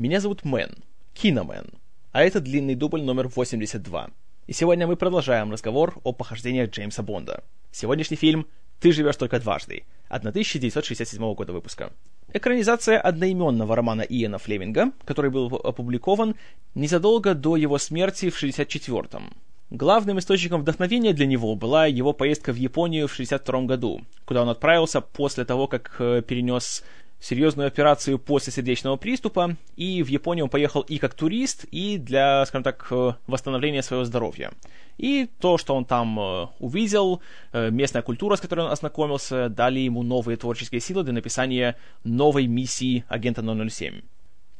Меня зовут Мэн, Киномен, а это длинный дубль номер 82. И сегодня мы продолжаем разговор о похождениях Джеймса Бонда. Сегодняшний фильм «Ты живешь только дважды» 1967 года выпуска. Экранизация одноименного романа Иэна Флеминга, который был опубликован незадолго до его смерти в 1964-м. Главным источником вдохновения для него была его поездка в Японию в 1962 году, куда он отправился после того, как э, перенес серьезную операцию после сердечного приступа, и в Японию он поехал и как турист, и для, скажем так, э, восстановления своего здоровья. И то, что он там э, увидел, местная культура, с которой он ознакомился, дали ему новые творческие силы для написания новой миссии агента 007.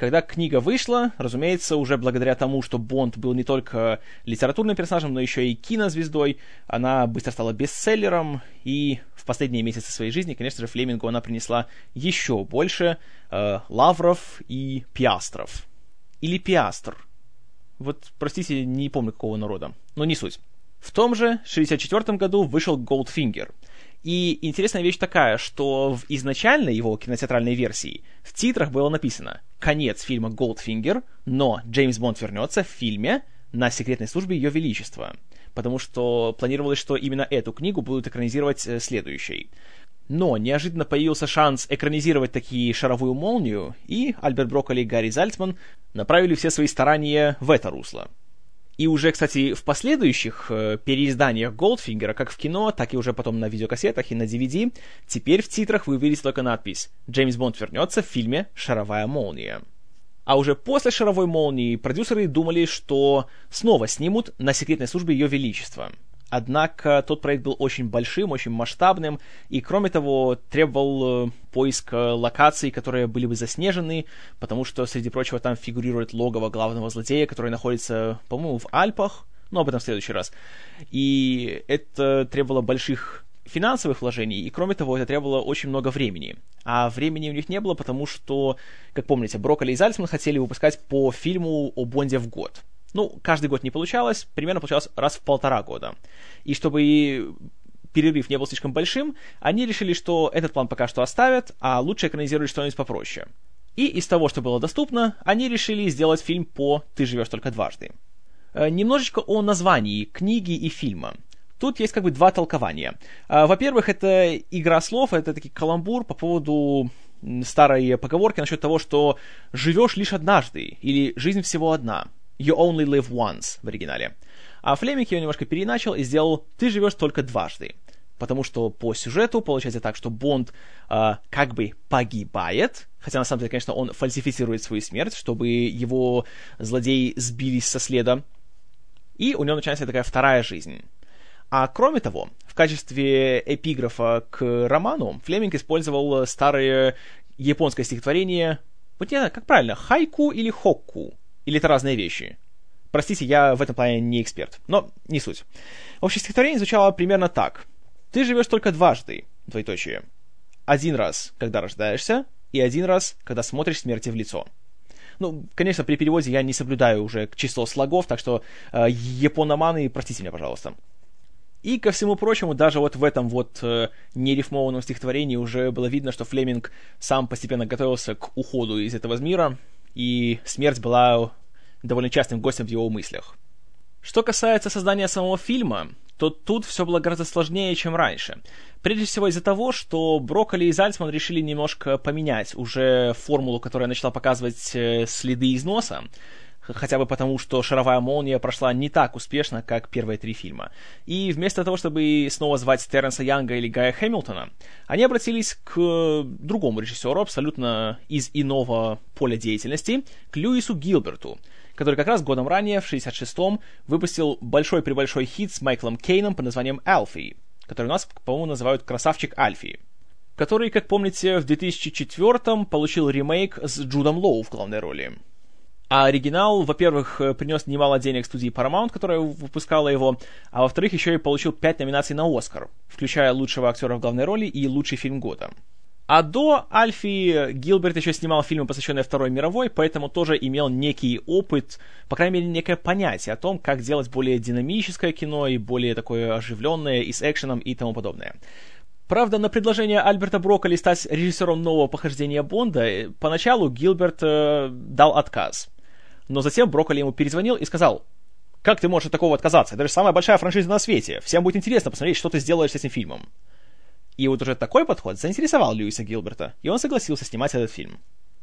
Когда книга вышла, разумеется, уже благодаря тому, что Бонд был не только литературным персонажем, но еще и кинозвездой, она быстро стала бестселлером, и в последние месяцы своей жизни, конечно же, Флемингу она принесла еще больше э, лавров и пиастров. Или пиастр. Вот, простите, не помню какого народа, но не суть. В том же 1964 году вышел Goldfinger — и интересная вещь такая, что в изначальной его кинотеатральной версии в титрах было написано «Конец фильма Goldfinger, но Джеймс Бонд вернется в фильме на секретной службе Ее Величества», потому что планировалось, что именно эту книгу будут экранизировать э, следующей. Но неожиданно появился шанс экранизировать такие «Шаровую молнию», и Альберт Брокколи и Гарри Зальцман направили все свои старания в это русло. И уже, кстати, в последующих э, переизданиях Голдфингера, как в кино, так и уже потом на видеокассетах и на DVD, теперь в титрах вы увидите только надпись «Джеймс Бонд вернется в фильме «Шаровая молния». А уже после «Шаровой молнии» продюсеры думали, что снова снимут на секретной службе Ее Величества — Однако тот проект был очень большим, очень масштабным, и, кроме того, требовал э, поиска локаций, которые были бы заснежены, потому что, среди прочего, там фигурирует логово главного злодея, который находится, по-моему, в Альпах, но об этом в следующий раз. И это требовало больших финансовых вложений, и кроме того, это требовало очень много времени. А времени у них не было, потому что, как помните, Брокколи и Зальцман хотели выпускать по фильму о Бонде в год. Ну, каждый год не получалось, примерно получалось раз в полтора года. И чтобы перерыв не был слишком большим, они решили, что этот план пока что оставят, а лучше экранизировать что-нибудь попроще. И из того, что было доступно, они решили сделать фильм по «Ты живешь только дважды». Э, немножечко о названии книги и фильма. Тут есть как бы два толкования. Э, во-первых, это игра слов, это такой каламбур по поводу старой поговорки насчет того, что живешь лишь однажды, или жизнь всего одна – You only live once в оригинале. А Флеминг его немножко переначал и сделал Ты живешь только дважды. Потому что по сюжету получается так, что Бонд э, как бы погибает, хотя на самом деле, конечно, он фальсифицирует свою смерть, чтобы его злодеи сбились со следа. И у него начинается такая вторая жизнь. А кроме того, в качестве эпиграфа к роману Флеминг использовал старое японское стихотворение, вот не знаю, как правильно, хайку или хокку? Или это разные вещи? Простите, я в этом плане не эксперт, но не суть. Общее стихотворение звучало примерно так. Ты живешь только дважды, двоеточие. Один раз, когда рождаешься, и один раз, когда смотришь смерти в лицо. Ну, конечно, при переводе я не соблюдаю уже число слогов, так что э, япономаны, простите меня, пожалуйста. И, ко всему прочему, даже вот в этом вот э, нерифмованном стихотворении уже было видно, что Флеминг сам постепенно готовился к уходу из этого мира, и смерть была довольно частым гостем в его мыслях. Что касается создания самого фильма, то тут все было гораздо сложнее, чем раньше. Прежде всего из-за того, что Брокколи и Зальцман решили немножко поменять уже формулу, которая начала показывать э, следы износа, хотя бы потому, что «Шаровая молния» прошла не так успешно, как первые три фильма. И вместо того, чтобы снова звать Терренса Янга или Гая Хэмилтона, они обратились к другому режиссеру, абсолютно из иного поля деятельности, к Льюису Гилберту, который как раз годом ранее, в 66-м, выпустил большой-пребольшой хит с Майклом Кейном под названием «Алфи», который у нас, по-моему, называют «Красавчик Альфи», который, как помните, в 2004-м получил ремейк с Джудом Лоу в главной роли. А оригинал, во-первых, э, принес немало денег студии Paramount, которая выпускала его, а во-вторых, еще и получил 5 номинаций на Оскар, включая лучшего актера в главной роли и лучший фильм года. А до Альфи Гилберт еще снимал фильмы, посвященные Второй мировой, поэтому тоже имел некий опыт, по крайней мере, некое понятие о том, как делать более динамическое кино и более такое оживленное, и с экшеном и тому подобное. Правда, на предложение Альберта Брокколи стать режиссером нового похождения Бонда э, поначалу Гилберт э, дал отказ. Но затем Брокколи ему перезвонил и сказал, «Как ты можешь от такого отказаться? Это же самая большая франшиза на свете. Всем будет интересно посмотреть, что ты сделаешь с этим фильмом». И вот уже такой подход заинтересовал Льюиса Гилберта, и он согласился снимать этот фильм.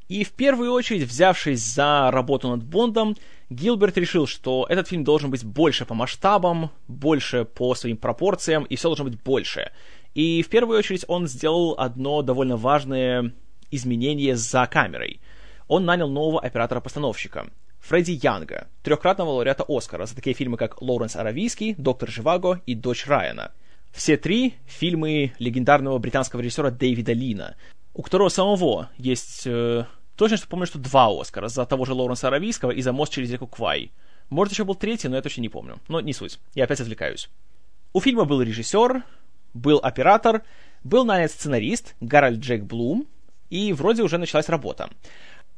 И в первую очередь, взявшись за работу над Бондом, Гилберт решил, что этот фильм должен быть больше по масштабам, больше по своим пропорциям, и все должно быть больше. И в первую очередь он сделал одно довольно важное изменение за камерой. Он нанял нового оператора-постановщика, Фредди Янга, трехкратного лауреата Оскара за такие фильмы, как «Лоуренс Аравийский», «Доктор Живаго» и «Дочь Райана». Все три — фильмы легендарного британского режиссера Дэвида Лина, у которого самого есть э, Точно что помню, что два Оскара за того же Лоуренса Аравийского и за «Мост через реку Квай». Может, еще был третий, но я точно не помню. Но не суть. Я опять отвлекаюсь. У фильма был режиссер, был оператор, был нанят сценарист Гарольд Джек Блум, и вроде уже началась работа.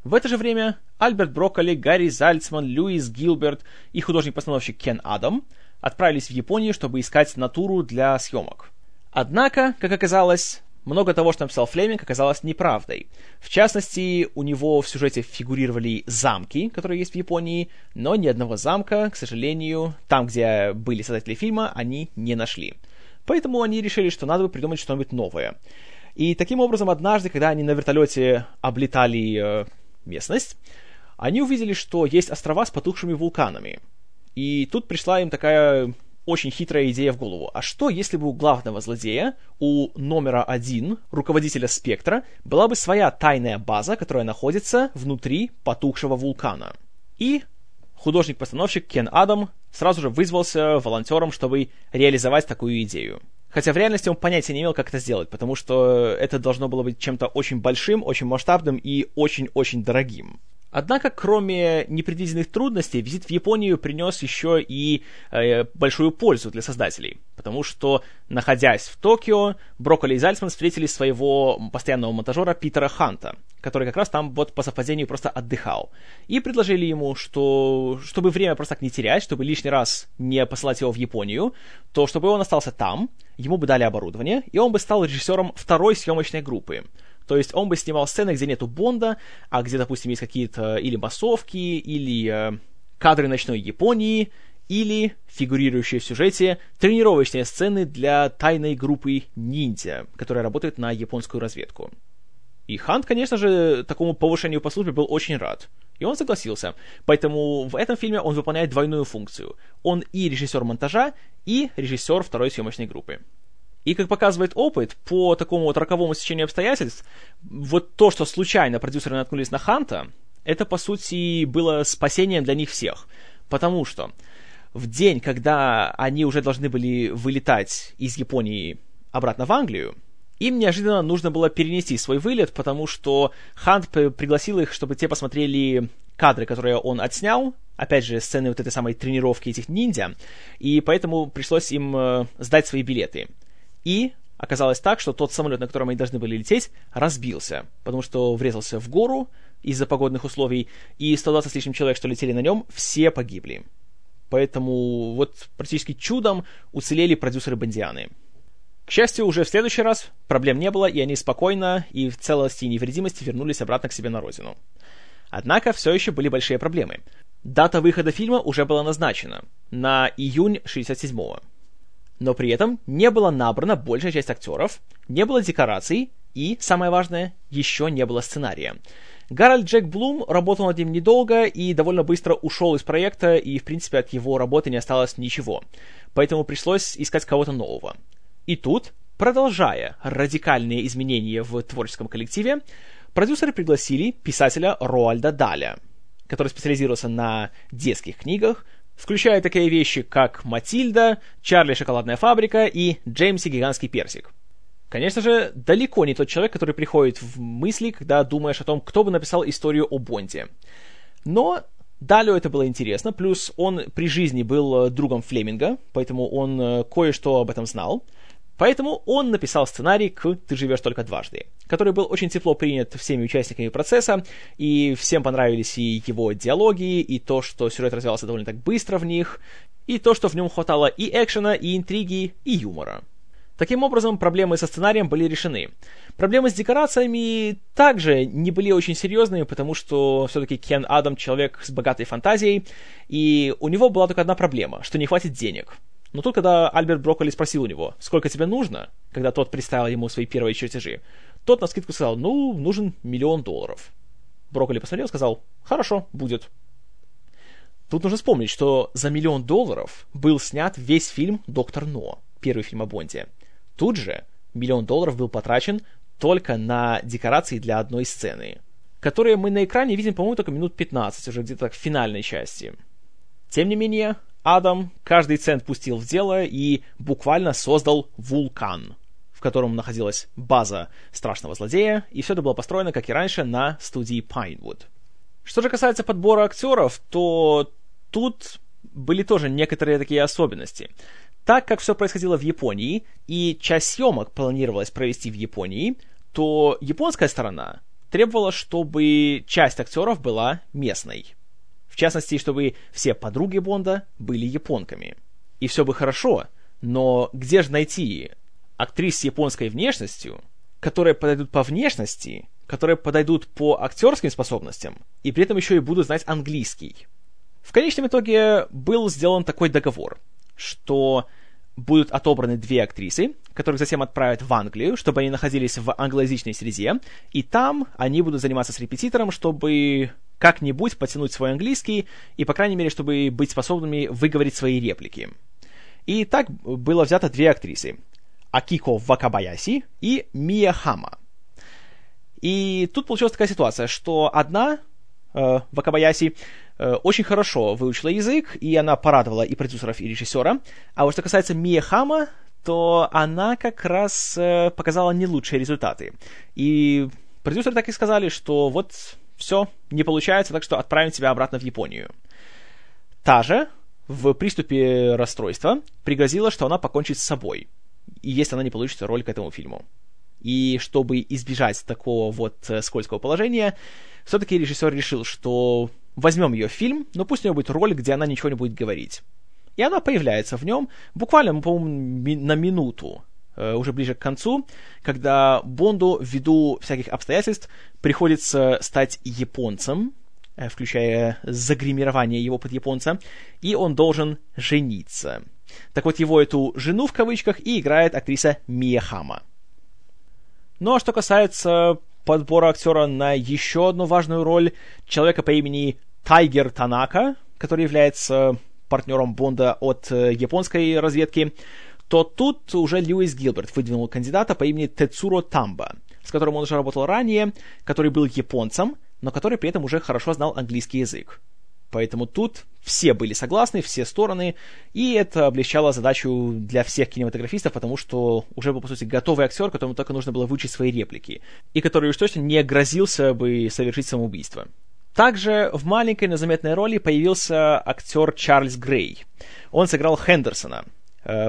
В это же время Альберт Брокколи, Гарри Зальцман, Льюис Гилберт и художник-постановщик Кен Адам отправились в Японию, чтобы искать натуру для съемок. Однако, как оказалось, много того, что написал Флеминг, оказалось неправдой. В частности, у него в сюжете фигурировали замки, которые есть в Японии, но ни одного замка, к сожалению, там, где были создатели фильма, они не нашли. Поэтому они решили, что надо бы придумать что-нибудь новое. И таким образом, однажды, когда они на вертолете облетали э, местность, они увидели, что есть острова с потухшими вулканами. И тут пришла им такая очень хитрая идея в голову. А что, если бы у главного злодея, у номера один, руководителя спектра, была бы своя тайная база, которая находится внутри потухшего вулкана? И художник-постановщик Кен Адам сразу же вызвался волонтером, чтобы реализовать такую идею. Хотя в реальности он понятия не имел, как это сделать, потому что это должно было быть чем-то очень большим, очень масштабным и очень-очень дорогим. Однако, кроме непредвиденных трудностей, визит в Японию принес еще и э, большую пользу для создателей, потому что, находясь в Токио, Брокколи и Зальцман встретили своего постоянного монтажера Питера Ханта, который как раз там вот по совпадению просто отдыхал, и предложили ему, что чтобы время просто так не терять, чтобы лишний раз не посылать его в Японию, то чтобы он остался там, ему бы дали оборудование, и он бы стал режиссером второй съемочной группы — то есть он бы снимал сцены, где нету Бонда, а где, допустим, есть какие-то или массовки, или э, кадры ночной Японии, или фигурирующие в сюжете тренировочные сцены для тайной группы ниндзя, которая работает на японскую разведку. И Хант, конечно же, такому повышению по службе был очень рад. И он согласился. Поэтому в этом фильме он выполняет двойную функцию. Он и режиссер монтажа, и режиссер второй съемочной группы. И, как показывает опыт, по такому вот роковому стечению обстоятельств, вот то, что случайно продюсеры наткнулись на Ханта, это, по сути, было спасением для них всех. Потому что в день, когда они уже должны были вылетать из Японии обратно в Англию, им неожиданно нужно было перенести свой вылет, потому что Хант пригласил их, чтобы те посмотрели кадры, которые он отснял, опять же, сцены вот этой самой тренировки этих ниндзя, и поэтому пришлось им э, сдать свои билеты. И оказалось так, что тот самолет, на котором они должны были лететь, разбился, потому что врезался в гору из-за погодных условий, и 120 с лишним человек, что летели на нем, все погибли. Поэтому вот практически чудом уцелели продюсеры Бандианы. К счастью, уже в следующий раз проблем не было, и они спокойно и в целости и невредимости вернулись обратно к себе на родину. Однако все еще были большие проблемы. Дата выхода фильма уже была назначена на июнь 67-го но при этом не была набрана большая часть актеров, не было декораций и, самое важное, еще не было сценария. Гарольд Джек Блум работал над ним недолго и довольно быстро ушел из проекта, и, в принципе, от его работы не осталось ничего. Поэтому пришлось искать кого-то нового. И тут, продолжая радикальные изменения в творческом коллективе, продюсеры пригласили писателя Роальда Даля, который специализировался на детских книгах, включая такие вещи, как «Матильда», «Чарли шоколадная фабрика» и «Джеймси гигантский персик». Конечно же, далеко не тот человек, который приходит в мысли, когда думаешь о том, кто бы написал историю о Бонде. Но Далю это было интересно, плюс он при жизни был э, другом Флеминга, поэтому он э, кое-что об этом знал. Поэтому он написал сценарий к «Ты живешь только дважды», который был очень тепло принят всеми участниками процесса, и всем понравились и его диалоги, и то, что сюжет развивался довольно так быстро в них, и то, что в нем хватало и экшена, и интриги, и юмора. Таким образом, проблемы со сценарием были решены. Проблемы с декорациями также не были очень серьезными, потому что все-таки Кен Адам человек с богатой фантазией, и у него была только одна проблема, что не хватит денег. Но тут, когда Альберт Брокколи спросил у него, сколько тебе нужно, когда тот представил ему свои первые чертежи, тот на скидку сказал, ну, нужен миллион долларов. Брокколи посмотрел и сказал, хорошо, будет. Тут нужно вспомнить, что за миллион долларов был снят весь фильм «Доктор Но», первый фильм о Бонде. Тут же миллион долларов был потрачен только на декорации для одной сцены, которые мы на экране видим, по-моему, только минут 15, уже где-то в финальной части. Тем не менее, Адам каждый цент пустил в дело и буквально создал вулкан, в котором находилась база страшного злодея, и все это было построено, как и раньше, на студии Pinewood. Что же касается подбора актеров, то тут были тоже некоторые такие особенности. Так как все происходило в Японии, и часть съемок планировалось провести в Японии, то японская сторона требовала, чтобы часть актеров была местной. Частности, чтобы все подруги Бонда были японками. И все бы хорошо, но где же найти актрис с японской внешностью, которые подойдут по внешности, которые подойдут по актерским способностям, и при этом еще и будут знать английский? В конечном итоге был сделан такой договор, что будут отобраны две актрисы, которых затем отправят в Англию, чтобы они находились в англоязычной среде, и там они будут заниматься с репетитором, чтобы как-нибудь потянуть свой английский, и, по крайней мере, чтобы быть способными выговорить свои реплики. И так было взято две актрисы. Акико Вакабаяси и Мия Хама. И тут получилась такая ситуация, что одна, э, Вакабаяси, Э, очень хорошо выучила язык, и она порадовала и продюсеров, и режиссера. А вот что касается Мия Хама, то она как раз э, показала не лучшие результаты. И продюсеры так и сказали, что вот все, не получается, так что отправим тебя обратно в Японию. Та же в приступе расстройства пригрозила, что она покончит с собой, и если она не получит роль к этому фильму. И чтобы избежать такого вот э, скользкого положения, все-таки режиссер решил, что возьмем ее в фильм, но пусть у нее будет роль, где она ничего не будет говорить. И она появляется в нем буквально, по-моему, на минуту, уже ближе к концу, когда Бонду ввиду всяких обстоятельств приходится стать японцем, э, включая загримирование его под японца, и он должен жениться. Так вот, его эту «жену» в кавычках и играет актриса Мия Хама. Ну а что касается подбора актера на еще одну важную роль человека по имени Тайгер Танака, который является партнером Бонда от э, японской разведки, то тут уже Льюис Гилберт выдвинул кандидата по имени Тецуро Тамба, с которым он уже работал ранее, который был японцем, но который при этом уже хорошо знал английский язык. Поэтому тут все были согласны, все стороны, и это облегчало задачу для всех кинематографистов, потому что уже был, по сути, готовый актер, которому только нужно было выучить свои реплики, и который уж точно не грозился бы совершить самоубийство. Также в маленькой, но заметной роли появился актер Чарльз Грей. Он сыграл Хендерсона,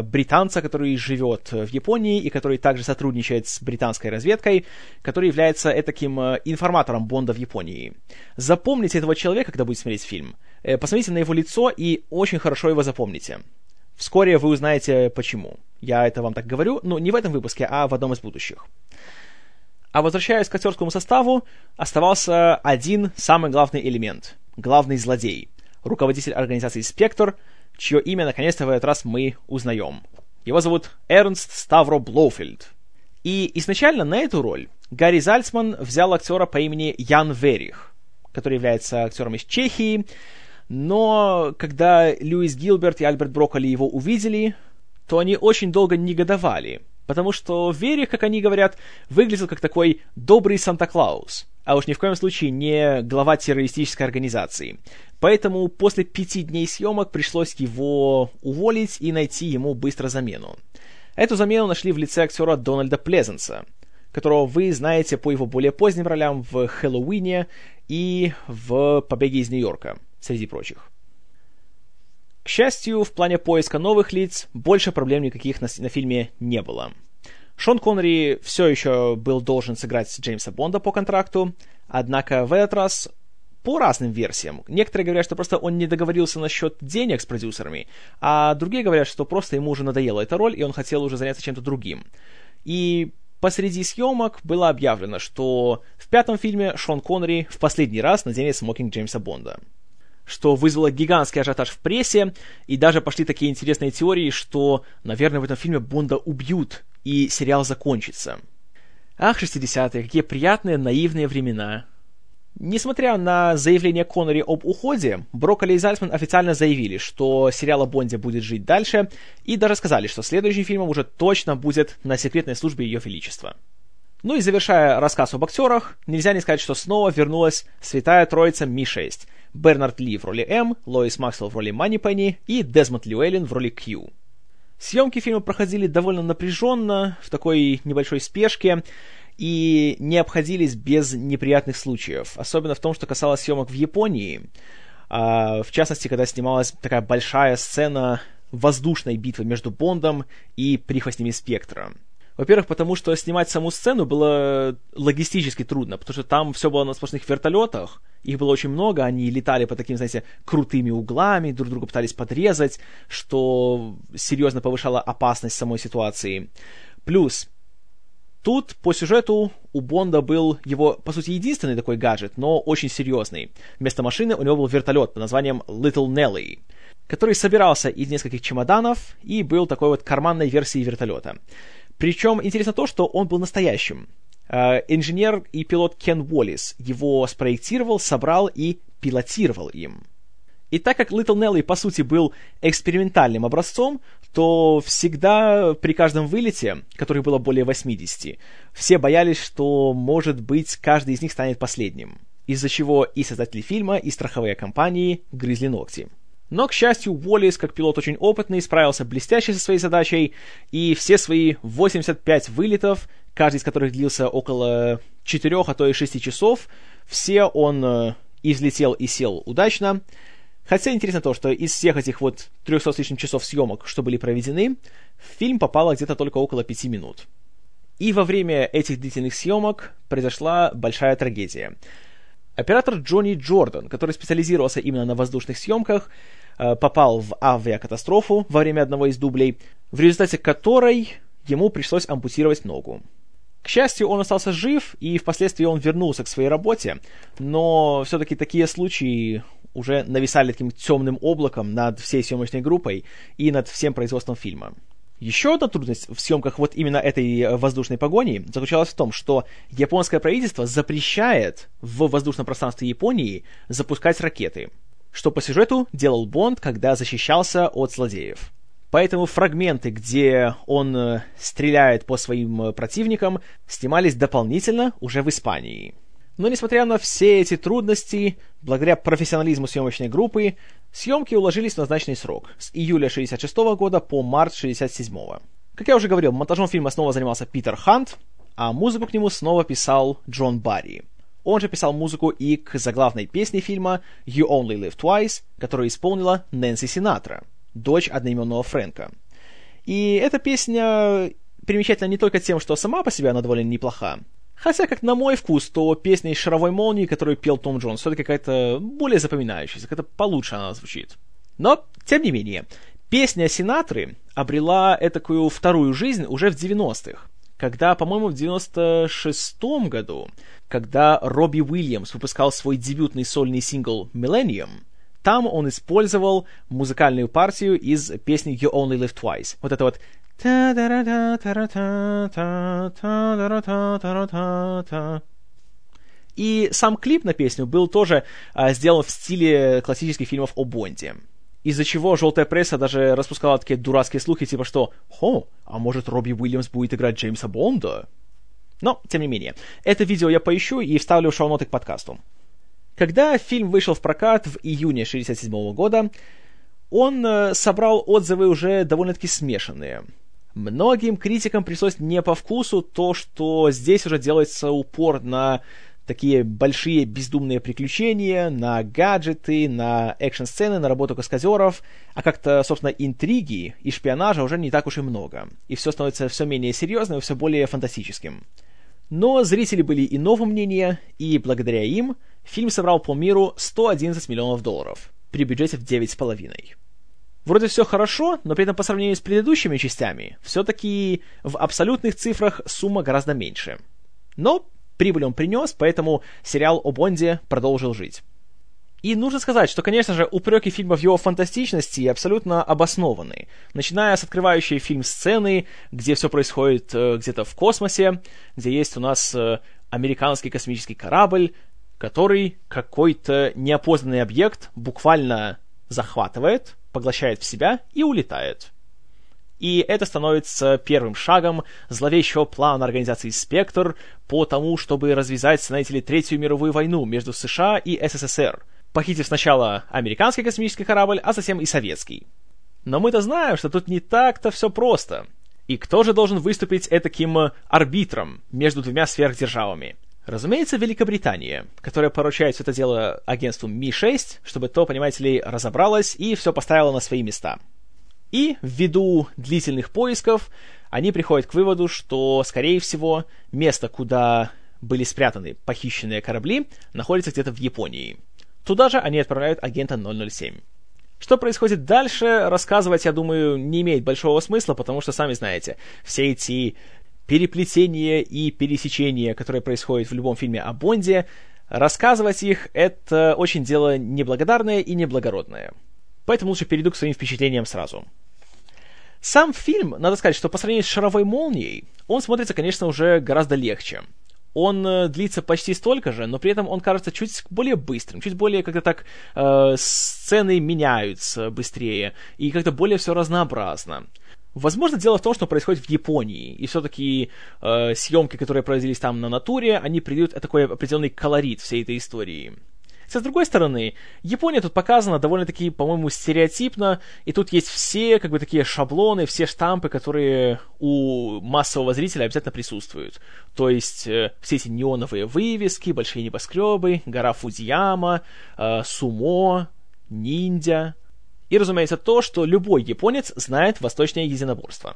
британца, который живет в Японии и который также сотрудничает с британской разведкой, который является таким э, информатором Бонда в Японии. Запомните этого человека, когда будете смотреть фильм. Э, посмотрите на его лицо и очень хорошо его запомните. Вскоре вы узнаете почему. Я это вам так говорю, но не в этом выпуске, а в одном из будущих. А возвращаясь к актерскому составу, оставался один самый главный элемент — главный злодей, руководитель организации «Спектр», чье имя наконец-то в этот раз мы узнаем. Его зовут Эрнст Ставро Блоуфельд. И изначально на эту роль Гарри Зальцман взял актера по имени Ян Верих, который является актером из Чехии, но когда Льюис Гилберт и Альберт Брокколи его увидели, то они очень долго негодовали — потому что Верих, как они говорят, выглядел как такой добрый Санта-Клаус, а уж ни в коем случае не глава террористической организации. Поэтому после пяти дней съемок пришлось его уволить и найти ему быстро замену. Эту замену нашли в лице актера Дональда Плезенса, которого вы знаете по его более поздним ролям в «Хэллоуине» и в «Побеге из Нью-Йорка», среди прочих. Счастью, в плане поиска новых лиц больше проблем никаких на, на фильме не было. Шон Коннери все еще был должен сыграть Джеймса Бонда по контракту, однако в этот раз по разным версиям. Некоторые говорят, что просто он не договорился насчет денег с продюсерами, а другие говорят, что просто ему уже надоела эта роль, и он хотел уже заняться чем-то другим. И посреди съемок было объявлено, что в пятом фильме Шон Коннери в последний раз наденет смокинг Джеймса Бонда что вызвало гигантский ажиотаж в прессе, и даже пошли такие интересные теории, что, наверное, в этом фильме Бонда убьют, и сериал закончится. Ах, 60-е, какие приятные, наивные времена. Несмотря на заявление Коннери об уходе, Брокколи и Зальцман официально заявили, что сериал о Бонде будет жить дальше, и даже сказали, что следующим фильмом уже точно будет на секретной службе Ее Величества. Ну и завершая рассказ об актерах, нельзя не сказать, что снова вернулась святая троица Ми-6. Бернард Ли в роли М, Лоис Максвелл в роли Мани Пенни и Дезмонд Льюэллен в роли Кью. Съемки фильма проходили довольно напряженно, в такой небольшой спешке, и не обходились без неприятных случаев, особенно в том, что касалось съемок в Японии. А, в частности, когда снималась такая большая сцена воздушной битвы между Бондом и прихвостнями Спектра. Во-первых, потому что снимать саму сцену было логистически трудно, потому что там все было на сплошных вертолетах, их было очень много, они летали по таким, знаете, крутыми углами, друг друга пытались подрезать, что серьезно повышало опасность самой ситуации. Плюс, Тут по сюжету у Бонда был его, по сути, единственный такой гаджет, но очень серьезный. Вместо машины у него был вертолет под названием Little Nelly, который собирался из нескольких чемоданов и был такой вот карманной версией вертолета. Причем интересно то, что он был настоящим. Э, инженер и пилот Кен Уоллис его спроектировал, собрал и пилотировал им. И так как Little Nelly, по сути, был экспериментальным образцом, то всегда при каждом вылете, который было более 80, все боялись, что, может быть, каждый из них станет последним. Из-за чего и создатели фильма, и страховые компании грызли ногти. Но, к счастью, Уоллес, как пилот очень опытный, справился блестяще со своей задачей, и все свои 85 вылетов, каждый из которых длился около 4, а то и 6 часов, все он э, и взлетел, и сел удачно, Хотя интересно то, что из всех этих вот 300 с лишним часов съемок, что были проведены, в фильм попало где-то только около 5 минут. И во время этих длительных съемок произошла большая трагедия. Оператор Джонни Джордан, который специализировался именно на воздушных съемках, попал в авиакатастрофу во время одного из дублей, в результате которой ему пришлось ампутировать ногу. К счастью, он остался жив, и впоследствии он вернулся к своей работе, но все-таки такие случаи уже нависали таким темным облаком над всей съемочной группой и над всем производством фильма. Еще одна трудность в съемках вот именно этой воздушной погони заключалась в том, что японское правительство запрещает в воздушном пространстве Японии запускать ракеты, что по сюжету делал Бонд, когда защищался от злодеев. Поэтому фрагменты, где он э, стреляет по своим э, противникам, снимались дополнительно уже в Испании. Но несмотря на все эти трудности, благодаря профессионализму съемочной группы, съемки уложились в назначенный срок с июля 66 года по март 67 -го. Как я уже говорил, монтажом фильма снова занимался Питер Хант, а музыку к нему снова писал Джон Барри. Он же писал музыку и к заглавной песне фильма «You Only Live Twice», которую исполнила Нэнси Синатра, дочь одноименного Фрэнка. И эта песня примечательна не только тем, что сама по себе она довольно неплоха, Хотя, как на мой вкус, то песня из «Шаровой молнии», которую пел Том Джонс, все-таки какая-то более запоминающаяся, какая-то получше она звучит. Но, тем не менее, песня Синатры обрела такую вторую жизнь уже в 90-х, когда, по-моему, в 96-м году, когда Робби Уильямс выпускал свой дебютный сольный сингл «Millennium», там он использовал музыкальную партию из песни You Only Live Twice. Вот это вот и сам клип на песню был тоже а, сделан в стиле классических фильмов о Бонде. Из-за чего желтая пресса даже распускала такие дурацкие слухи, типа что «Хо, а может Робби Уильямс будет играть Джеймса Бонда?» Но, тем не менее, это видео я поищу и вставлю шоу-ноты к подкасту. Когда фильм вышел в прокат в июне 1967 года, он э, собрал отзывы уже довольно-таки смешанные. Многим критикам пришлось не по вкусу то, что здесь уже делается упор на такие большие бездумные приключения, на гаджеты, на экшн-сцены, на работу каскадеров, а как-то, собственно, интриги и шпионажа уже не так уж и много. И все становится все менее серьезным и все более фантастическим. Но зрители были иного мнения, и благодаря им фильм собрал по миру 111 миллионов долларов при бюджете в 9,5. Вроде все хорошо, но при этом по сравнению с предыдущими частями, все-таки в абсолютных цифрах сумма гораздо меньше. Но прибыль он принес, поэтому сериал о Бонде продолжил жить. И нужно сказать, что, конечно же, упреки фильма в его фантастичности абсолютно обоснованы. Начиная с открывающей фильм сцены, где все происходит э, где-то в космосе, где есть у нас э, американский космический корабль, который какой-то неопознанный объект буквально захватывает, поглощает в себя и улетает. И это становится первым шагом зловещего плана организации «Спектр» по тому, чтобы развязать, знаете ли, Третью мировую войну между США и СССР, похитив сначала американский космический корабль, а затем и советский. Но мы-то знаем, что тут не так-то все просто. И кто же должен выступить этаким арбитром между двумя сверхдержавами? Разумеется, Великобритания, которая поручает все это дело агентству Ми-6, чтобы то, понимаете ли, разобралось и все поставило на свои места. И ввиду длительных поисков они приходят к выводу, что, скорее всего, место, куда были спрятаны похищенные корабли, находится где-то в Японии. Туда же они отправляют агента 007. Что происходит дальше, рассказывать, я думаю, не имеет большого смысла, потому что, сами знаете, все эти переплетения и пересечения, которые происходят в любом фильме о Бонде, рассказывать их — это очень дело неблагодарное и неблагородное. Поэтому лучше перейду к своим впечатлениям сразу. Сам фильм, надо сказать, что по сравнению с «Шаровой молнией», он смотрится, конечно, уже гораздо легче. Он э, длится почти столько же, но при этом он кажется чуть более быстрым, чуть более как-то так э, сцены меняются быстрее, и как-то более все разнообразно. Возможно, дело в том, что происходит в Японии, и все-таки э, съемки, которые произвелись там на натуре, они придают такой определенный колорит всей этой истории. Хотя, с другой стороны, Япония тут показана довольно-таки, по-моему, стереотипно, и тут есть все, как бы, такие шаблоны, все штампы, которые у массового зрителя обязательно присутствуют. То есть, э, все эти неоновые вывески, большие небоскребы, гора Фудзияма, э, сумо, ниндзя, и, разумеется, то, что любой японец знает восточное единоборство.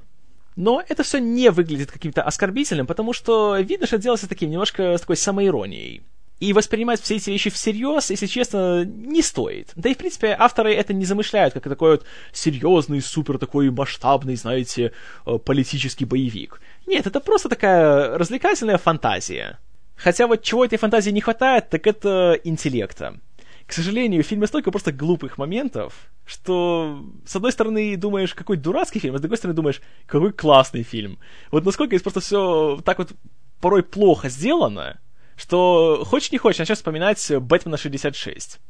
Но это все не выглядит каким-то оскорбительным, потому что видно, что делается таким немножко с такой самоиронией. И воспринимать все эти вещи всерьез, если честно, не стоит. Да и, в принципе, авторы это не замышляют, как такой вот серьезный, супер такой масштабный, знаете, э, политический боевик. Нет, это просто такая развлекательная фантазия. Хотя вот чего этой фантазии не хватает, так это интеллекта. К сожалению, в фильме столько просто глупых моментов, что, с одной стороны, думаешь, какой дурацкий фильм, а с другой стороны, думаешь, какой классный фильм. Вот насколько здесь просто все так вот порой плохо сделано, что хочешь не хочешь, начнешь вспоминать Бэтмена 66.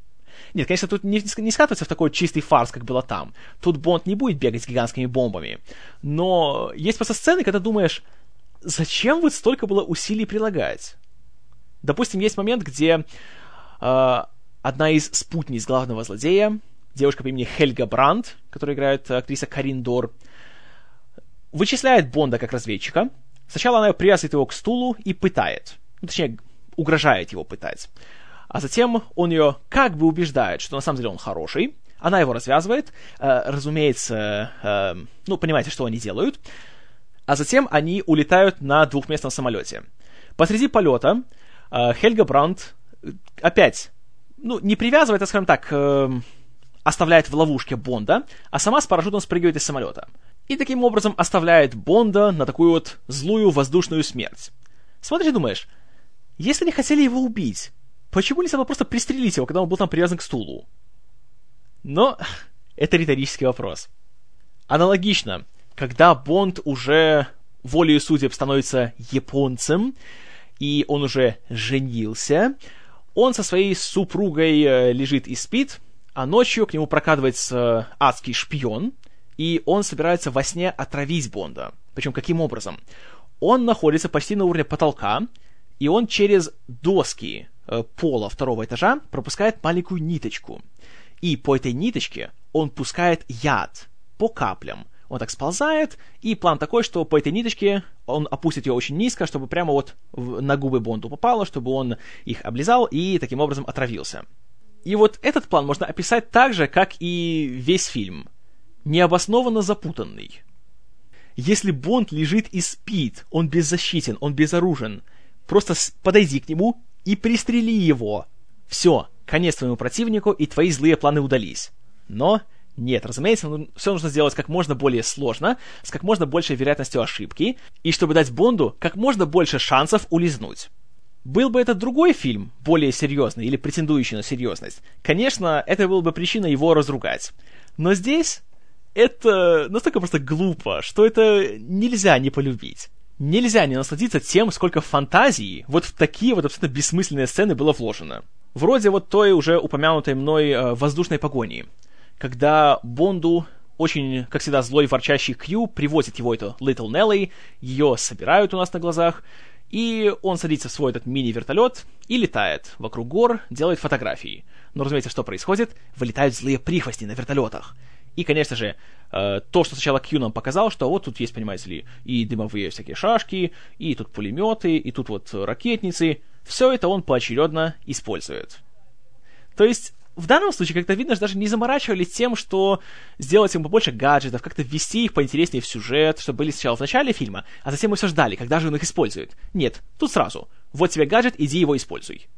Нет, конечно, тут не, не скатывается в такой чистый фарс, как было там. Тут Бонд не будет бегать с гигантскими бомбами. Но есть просто сцены, когда думаешь, зачем вот столько было усилий прилагать? Допустим, есть момент, где э, одна из спутниц главного злодея, девушка по имени Хельга Брандт, которую играет актриса Карин Дор, вычисляет Бонда как разведчика. Сначала она привязывает его к стулу и пытает. Ну, точнее, угрожает его пытать. А затем он ее как бы убеждает, что на самом деле он хороший. Она его развязывает. Э, разумеется, э, ну, понимаете, что они делают. А затем они улетают на двухместном самолете. Посреди полета э, Хельга Брандт опять ну, не привязывает, а, скажем так, э, оставляет в ловушке Бонда, а сама с парашютом спрыгивает из самолета. И таким образом оставляет Бонда на такую вот злую воздушную смерть. Смотришь и думаешь, если они хотели его убить, почему нельзя было просто пристрелить его, когда он был там привязан к стулу? Но это риторический вопрос. Аналогично, когда Бонд уже волею судеб становится японцем, и он уже женился, он со своей супругой э, лежит и спит, а ночью к нему прокадывается адский шпион, и он собирается во сне отравить Бонда. Причем каким образом? Он находится почти на уровне потолка, и он через доски э, пола второго этажа пропускает маленькую ниточку. И по этой ниточке он пускает яд по каплям, он так сползает, и план такой, что по этой ниточке он опустит ее очень низко, чтобы прямо вот на губы Бонду попало, чтобы он их облизал и таким образом отравился. И вот этот план можно описать так же, как и весь фильм. Необоснованно запутанный. Если Бонд лежит и спит, он беззащитен, он безоружен, просто подойди к нему и пристрели его. все, конец твоему противнику, и твои злые планы удались. Но нет, разумеется, ну, все нужно сделать как можно более сложно, с как можно большей вероятностью ошибки, и чтобы дать Бонду как можно больше шансов улизнуть. Был бы это другой фильм, более серьезный или претендующий на серьезность, конечно, это было бы причина его разругать. Но здесь это настолько просто глупо, что это нельзя не полюбить. Нельзя не насладиться тем, сколько фантазии вот в такие вот абсолютно бессмысленные сцены было вложено. Вроде вот той уже упомянутой мной э, воздушной погони, когда Бонду очень, как всегда, злой ворчащий Кью привозит его эту Little Nelly, ее собирают у нас на глазах, и он садится в свой этот мини-вертолет и летает вокруг гор, делает фотографии. Но, разумеется, что происходит? Вылетают злые прихвости на вертолетах. И, конечно же, э, то, что сначала Кью нам показал, что вот тут есть, понимаете ли, и дымовые всякие шашки, и тут пулеметы, и тут вот ракетницы. Все это он поочередно использует. То есть, в данном случае, как-то видно, что даже не заморачивались тем, что сделать им побольше гаджетов, как-то ввести их поинтереснее в сюжет, чтобы были сначала в начале фильма, а затем мы все ждали, когда же он их использует. Нет, тут сразу. Вот тебе гаджет, иди его используй.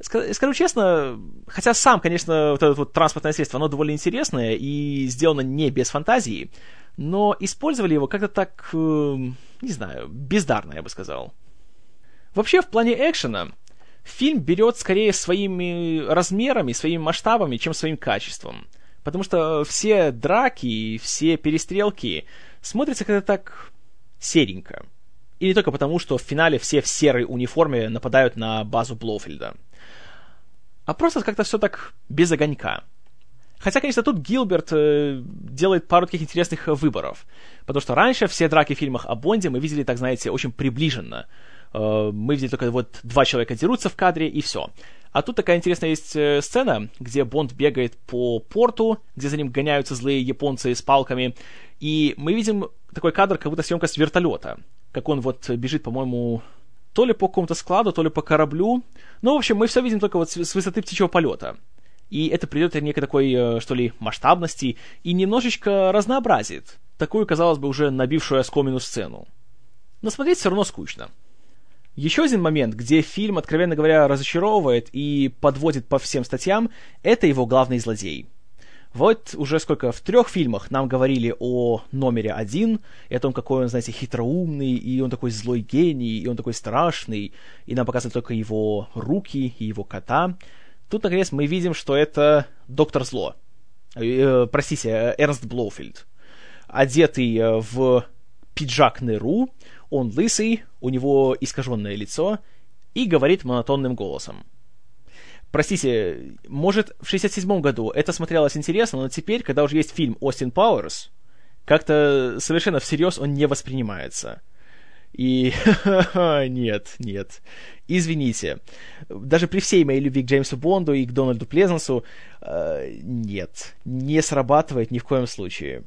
Скажу честно, хотя сам, конечно, вот это вот транспортное средство, оно довольно интересное и сделано не без фантазии, но использовали его как-то так, э, не знаю, бездарно, я бы сказал. Вообще, в плане экшена, фильм берет скорее своими размерами, своими масштабами, чем своим качеством. Потому что все драки, все перестрелки смотрятся как-то так серенько. И не только потому, что в финале все в серой униформе нападают на базу Блоуфильда. А просто как-то все так без огонька. Хотя, конечно, тут Гилберт э, делает пару таких интересных выборов. Потому что раньше все драки в фильмах о Бонде мы видели, так знаете, очень приближенно. Э, мы видели только вот два человека дерутся в кадре, и все. А тут такая интересная есть э, сцена, где Бонд бегает по порту, где за ним гоняются злые японцы с палками, и мы видим такой кадр, как будто съемка с вертолета. Как он вот бежит, по-моему, то ли по какому-то складу, то ли по кораблю. Ну, в общем, мы все видим только вот с высоты птичьего полета. И это придет некой такой, э, что ли, масштабности и немножечко разнообразит такую, казалось бы, уже набившую оскомину сцену. Но смотреть все равно скучно. Еще один момент, где фильм, откровенно говоря, разочаровывает и подводит по всем статьям, это его главный злодей. Вот уже сколько, в трех фильмах нам говорили о номере один, и о том, какой он, знаете, хитроумный, и он такой злой гений, и он такой страшный, и нам показывают только его руки и его кота. Тут, наконец, мы видим, что это доктор Зло. Э, э простите, Эрнст Блоуфильд. Одетый э, в пиджак Неру, он лысый, у него искаженное лицо и говорит монотонным голосом. Простите, может, в 67 году это смотрелось интересно, но теперь, когда уже есть фильм «Остин Пауэрс», как-то совершенно всерьез он не воспринимается. И нет, нет. Извините. Даже при всей моей любви к Джеймсу Бонду и к Дональду Плезансу, э, нет, не срабатывает ни в коем случае.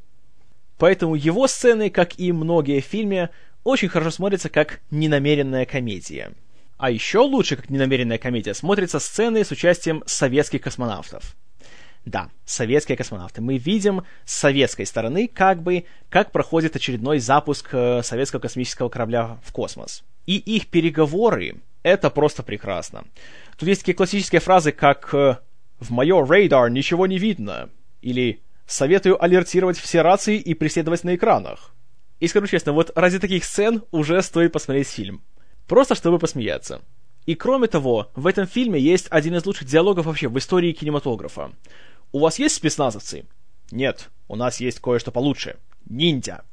Поэтому его сцены, как и многие в фильме, очень хорошо смотрится как ненамеренная комедия. А еще лучше, как ненамеренная комедия, смотрятся сцены с участием советских космонавтов. Да, советские космонавты. Мы видим с советской стороны, как бы, как проходит очередной запуск э, советского космического корабля в космос. И их переговоры — это просто прекрасно. Тут есть такие классические фразы, как э, «В мое рейдар ничего не видно» или «Советую алертировать все рации и преследовать на экранах». И скажу честно, вот ради таких сцен уже стоит посмотреть фильм. Просто чтобы посмеяться. И кроме того, в этом фильме есть один из лучших диалогов вообще в истории кинематографа. У вас есть спецназовцы? Нет, у нас есть кое-что получше. Ниндзя.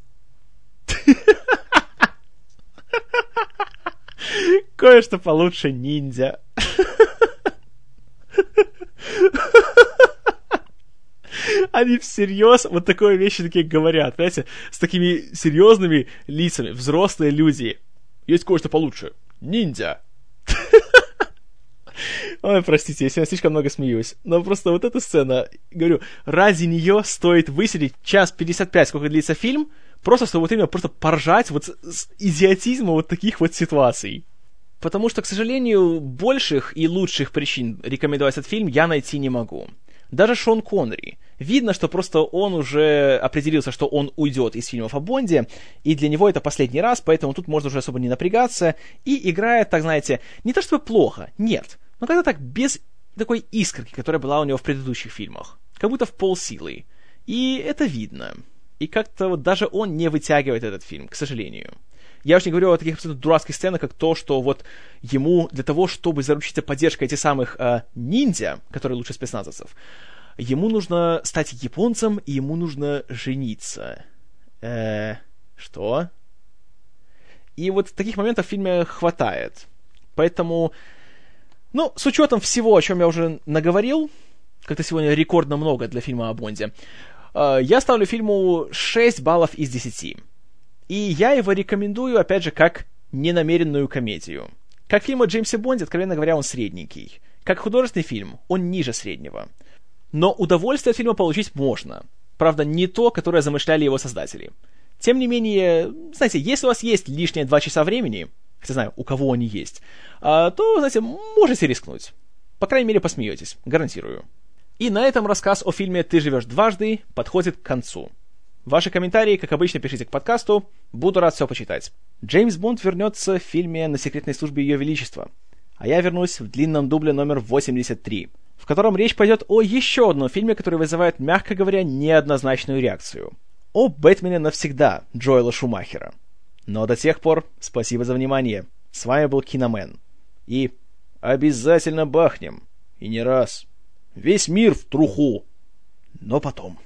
Кое-что получше ниндзя. они всерьез вот такое вещи такие говорят, понимаете, с такими серьезными лицами, взрослые люди. Есть кое-что получше. Ниндзя. Ой, простите, я слишком много смеюсь. Но просто вот эта сцена, говорю, ради нее стоит высидеть час 55, сколько длится фильм, просто чтобы вот именно просто поржать вот с идиотизма вот таких вот ситуаций. Потому что, к сожалению, больших и лучших причин рекомендовать этот фильм я найти не могу. Даже Шон Коннери. Видно, что просто он уже определился, что он уйдет из фильмов о Бонде, и для него это последний раз, поэтому тут можно уже особо не напрягаться, и играет, так знаете, не то чтобы плохо, нет, но как-то так без такой искорки, которая была у него в предыдущих фильмах. Как будто в полсилы. И это видно. И как-то вот даже он не вытягивает этот фильм, к сожалению. Я уж не говорю о таких абсолютно дурацких сценах, как то, что вот ему для того, чтобы заручиться поддержкой этих самых э, ниндзя, которые лучше спецназовцев, ему нужно стать японцем, и ему нужно жениться. Э, что? И вот таких моментов в фильме хватает. Поэтому, ну, с учетом всего, о чем я уже наговорил, как-то сегодня рекордно много для фильма о Бонде, э, я ставлю фильму 6 баллов из 10. И я его рекомендую, опять же, как ненамеренную комедию. Как фильм о Джеймсе Бонде, откровенно говоря, он средненький. Как художественный фильм, он ниже среднего. Но удовольствие от фильма получить можно. Правда, не то, которое замышляли его создатели. Тем не менее, знаете, если у вас есть лишние два часа времени, хотя знаю, у кого они есть, а, то, знаете, можете рискнуть. По крайней мере, посмеетесь, гарантирую. И на этом рассказ о фильме «Ты живешь дважды» подходит к концу. Ваши комментарии, как обычно, пишите к подкасту. Буду рад все почитать. Джеймс Бонд вернется в фильме «На секретной службе Ее Величества». А я вернусь в длинном дубле номер 83, в котором речь пойдет о еще одном фильме, который вызывает, мягко говоря, неоднозначную реакцию. О «Бэтмене навсегда» Джоэла Шумахера. Но до тех пор спасибо за внимание. С вами был Киномен. И обязательно бахнем. И не раз. Весь мир в труху. Но потом.